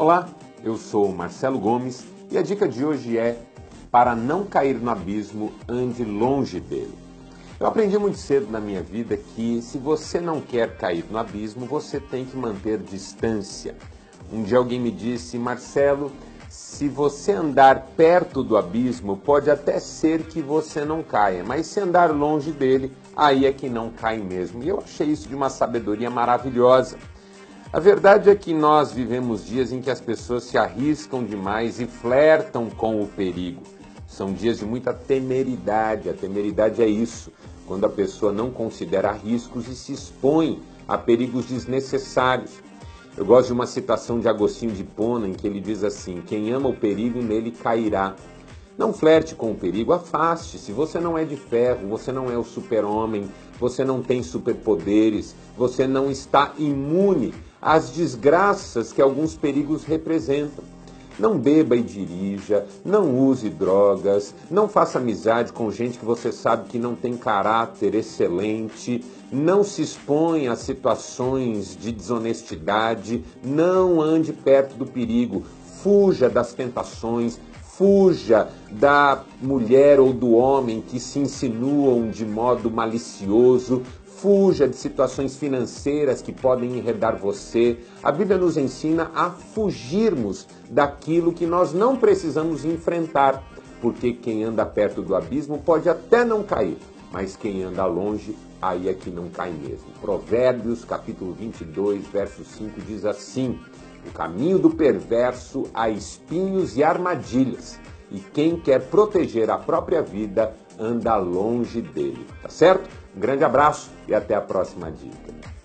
Olá, eu sou Marcelo Gomes e a dica de hoje é: para não cair no abismo, ande longe dele. Eu aprendi muito cedo na minha vida que se você não quer cair no abismo, você tem que manter distância. Um dia alguém me disse, Marcelo, se você andar perto do abismo, pode até ser que você não caia, mas se andar longe dele, aí é que não cai mesmo. E eu achei isso de uma sabedoria maravilhosa. A verdade é que nós vivemos dias em que as pessoas se arriscam demais e flertam com o perigo. São dias de muita temeridade. A temeridade é isso, quando a pessoa não considera riscos e se expõe a perigos desnecessários. Eu gosto de uma citação de Agostinho de Pona em que ele diz assim: Quem ama o perigo, nele cairá. Não flerte com o perigo, afaste-se. Você não é de ferro, você não é o super-homem, você não tem superpoderes, você não está imune às desgraças que alguns perigos representam. Não beba e dirija, não use drogas, não faça amizade com gente que você sabe que não tem caráter excelente, não se exponha a situações de desonestidade, não ande perto do perigo, fuja das tentações, fuja da mulher ou do homem que se insinuam de modo malicioso, fuja de situações financeiras que podem enredar você. A Bíblia nos ensina a fugirmos daquilo que nós não precisamos enfrentar, porque quem anda perto do abismo pode até não cair, mas quem anda longe, aí é que não cai mesmo. Provérbios, capítulo 22, verso 5 diz assim: o caminho do perverso há espinhos e armadilhas, e quem quer proteger a própria vida anda longe dele. Tá certo? Um grande abraço e até a próxima dica.